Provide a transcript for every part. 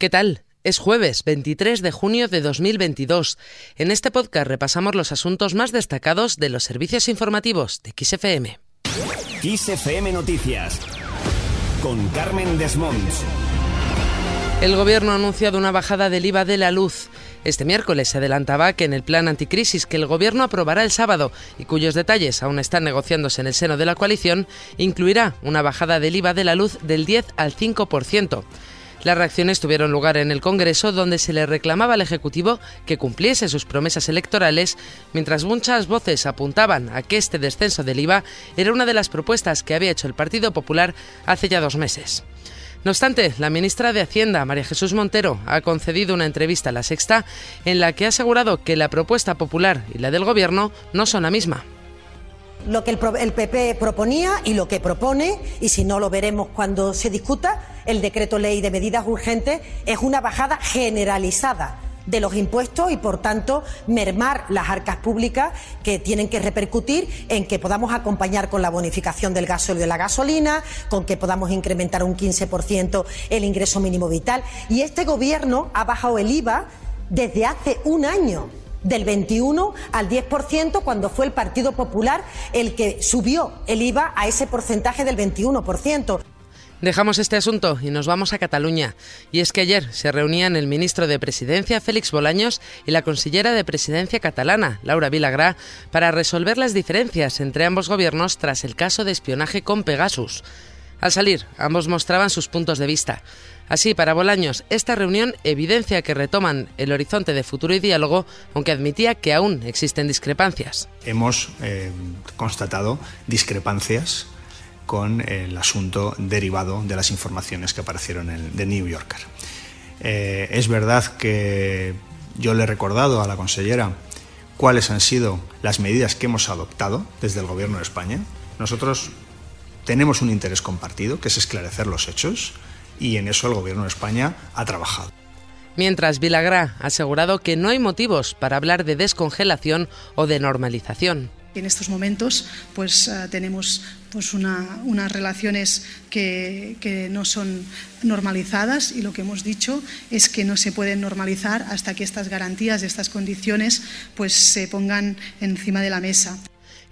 ¿Qué tal? Es jueves 23 de junio de 2022. En este podcast repasamos los asuntos más destacados de los servicios informativos de XFM. XFM Noticias con Carmen Desmonts. El gobierno ha anunciado una bajada del IVA de la luz. Este miércoles se adelantaba que en el plan anticrisis que el gobierno aprobará el sábado y cuyos detalles aún están negociándose en el seno de la coalición, incluirá una bajada del IVA de la luz del 10 al 5%. Las reacciones tuvieron lugar en el Congreso, donde se le reclamaba al Ejecutivo que cumpliese sus promesas electorales, mientras muchas voces apuntaban a que este descenso del IVA era una de las propuestas que había hecho el Partido Popular hace ya dos meses. No obstante, la ministra de Hacienda, María Jesús Montero, ha concedido una entrevista a La Sexta en la que ha asegurado que la propuesta popular y la del Gobierno no son la misma lo que el, PP proponía y lo que propone, y si no lo veremos cuando se discuta, el decreto ley de medidas urgentes es una bajada generalizada de los impuestos y, por tanto, mermar las arcas públicas que tienen que repercutir en que podamos acompañar con la bonificación del y de la gasolina, con que podamos incrementar un 15% el ingreso mínimo vital. Y este Gobierno ha bajado el IVA desde hace un año del 21 al 10% cuando fue el Partido Popular el que subió el IVA a ese porcentaje del 21%. Dejamos este asunto y nos vamos a Cataluña. Y es que ayer se reunían el ministro de Presidencia, Félix Bolaños, y la consillera de Presidencia catalana, Laura Vilagrá, para resolver las diferencias entre ambos gobiernos tras el caso de espionaje con Pegasus. Al salir, ambos mostraban sus puntos de vista. Así, para Bolaños, esta reunión evidencia que retoman el horizonte de futuro y diálogo, aunque admitía que aún existen discrepancias. Hemos eh, constatado discrepancias con el asunto derivado de las informaciones que aparecieron en The New Yorker. Eh, es verdad que yo le he recordado a la consellera cuáles han sido las medidas que hemos adoptado desde el Gobierno de España. Nosotros tenemos un interés compartido, que es esclarecer los hechos y en eso el Gobierno de España ha trabajado. Mientras Vilagrá ha asegurado que no hay motivos para hablar de descongelación o de normalización. En estos momentos pues eh, tenemos pues unas relaciones que, que, no son normalizadas y lo que hemos dicho es que no se pueden normalizar hasta que estas garantías, estas condiciones pues se pongan encima de la mesa.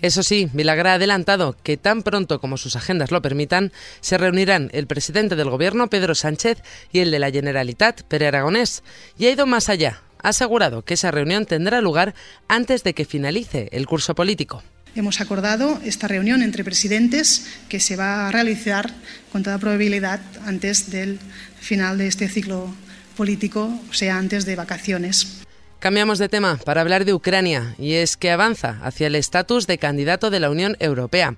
Eso sí, Vilagra ha adelantado que tan pronto como sus agendas lo permitan, se reunirán el presidente del Gobierno, Pedro Sánchez, y el de la Generalitat, Pere Aragonés, y ha ido más allá. Ha asegurado que esa reunión tendrá lugar antes de que finalice el curso político. Hemos acordado esta reunión entre presidentes que se va a realizar con toda probabilidad antes del final de este ciclo político, o sea, antes de vacaciones. Cambiamos de tema para hablar de Ucrania y es que avanza hacia el estatus de candidato de la Unión Europea.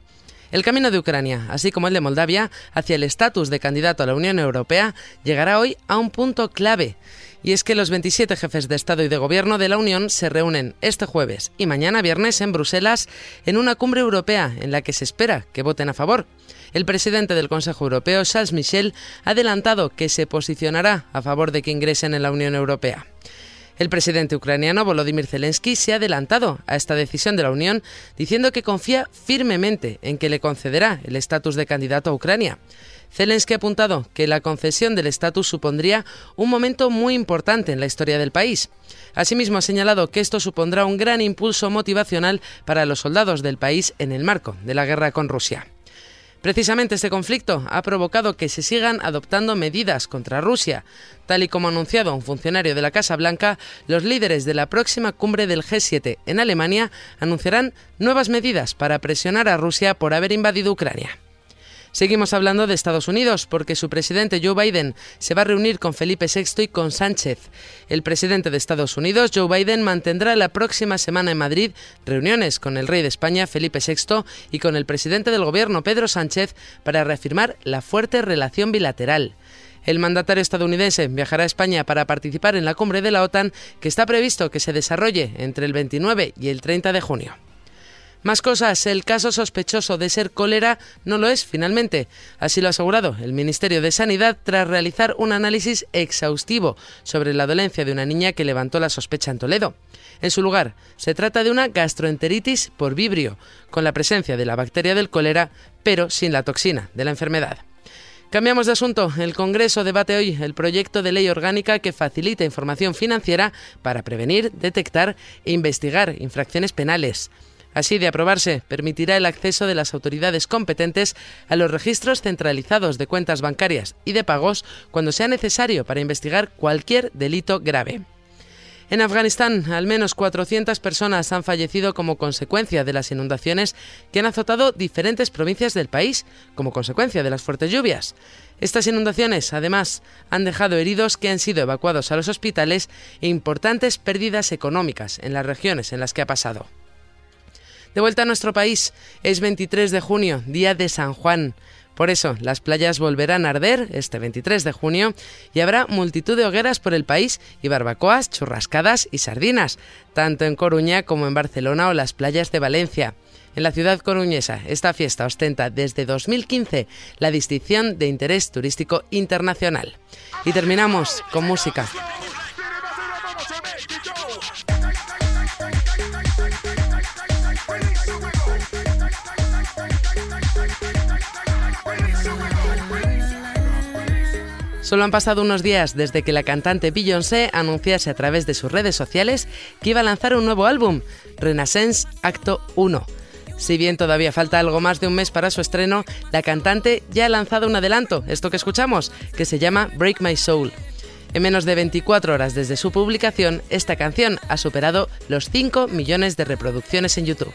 El camino de Ucrania, así como el de Moldavia, hacia el estatus de candidato a la Unión Europea, llegará hoy a un punto clave. Y es que los 27 jefes de Estado y de Gobierno de la Unión se reúnen este jueves y mañana viernes en Bruselas en una cumbre europea en la que se espera que voten a favor. El presidente del Consejo Europeo, Charles Michel, ha adelantado que se posicionará a favor de que ingresen en la Unión Europea. El presidente ucraniano Volodymyr Zelensky se ha adelantado a esta decisión de la Unión diciendo que confía firmemente en que le concederá el estatus de candidato a Ucrania. Zelensky ha apuntado que la concesión del estatus supondría un momento muy importante en la historia del país. Asimismo, ha señalado que esto supondrá un gran impulso motivacional para los soldados del país en el marco de la guerra con Rusia. Precisamente este conflicto ha provocado que se sigan adoptando medidas contra Rusia. Tal y como ha anunciado un funcionario de la Casa Blanca, los líderes de la próxima cumbre del G7 en Alemania anunciarán nuevas medidas para presionar a Rusia por haber invadido Ucrania. Seguimos hablando de Estados Unidos porque su presidente Joe Biden se va a reunir con Felipe VI y con Sánchez. El presidente de Estados Unidos, Joe Biden, mantendrá la próxima semana en Madrid reuniones con el rey de España, Felipe VI, y con el presidente del gobierno, Pedro Sánchez, para reafirmar la fuerte relación bilateral. El mandatario estadounidense viajará a España para participar en la cumbre de la OTAN que está previsto que se desarrolle entre el 29 y el 30 de junio. Más cosas, el caso sospechoso de ser cólera no lo es finalmente. Así lo ha asegurado el Ministerio de Sanidad tras realizar un análisis exhaustivo sobre la dolencia de una niña que levantó la sospecha en Toledo. En su lugar, se trata de una gastroenteritis por vibrio, con la presencia de la bacteria del cólera, pero sin la toxina de la enfermedad. Cambiamos de asunto. El Congreso debate hoy el proyecto de ley orgánica que facilita información financiera para prevenir, detectar e investigar infracciones penales. Así de aprobarse, permitirá el acceso de las autoridades competentes a los registros centralizados de cuentas bancarias y de pagos cuando sea necesario para investigar cualquier delito grave. En Afganistán, al menos 400 personas han fallecido como consecuencia de las inundaciones que han azotado diferentes provincias del país, como consecuencia de las fuertes lluvias. Estas inundaciones, además, han dejado heridos que han sido evacuados a los hospitales e importantes pérdidas económicas en las regiones en las que ha pasado. De vuelta a nuestro país, es 23 de junio, día de San Juan. Por eso, las playas volverán a arder este 23 de junio y habrá multitud de hogueras por el país y barbacoas, churrascadas y sardinas, tanto en Coruña como en Barcelona o las playas de Valencia. En la ciudad coruñesa, esta fiesta ostenta desde 2015 la distinción de interés turístico internacional. Y terminamos con música. Solo han pasado unos días desde que la cantante Beyoncé anunciase a través de sus redes sociales que iba a lanzar un nuevo álbum, Renaissance Acto 1. Si bien todavía falta algo más de un mes para su estreno, la cantante ya ha lanzado un adelanto, esto que escuchamos, que se llama Break My Soul. En menos de 24 horas desde su publicación, esta canción ha superado los 5 millones de reproducciones en YouTube.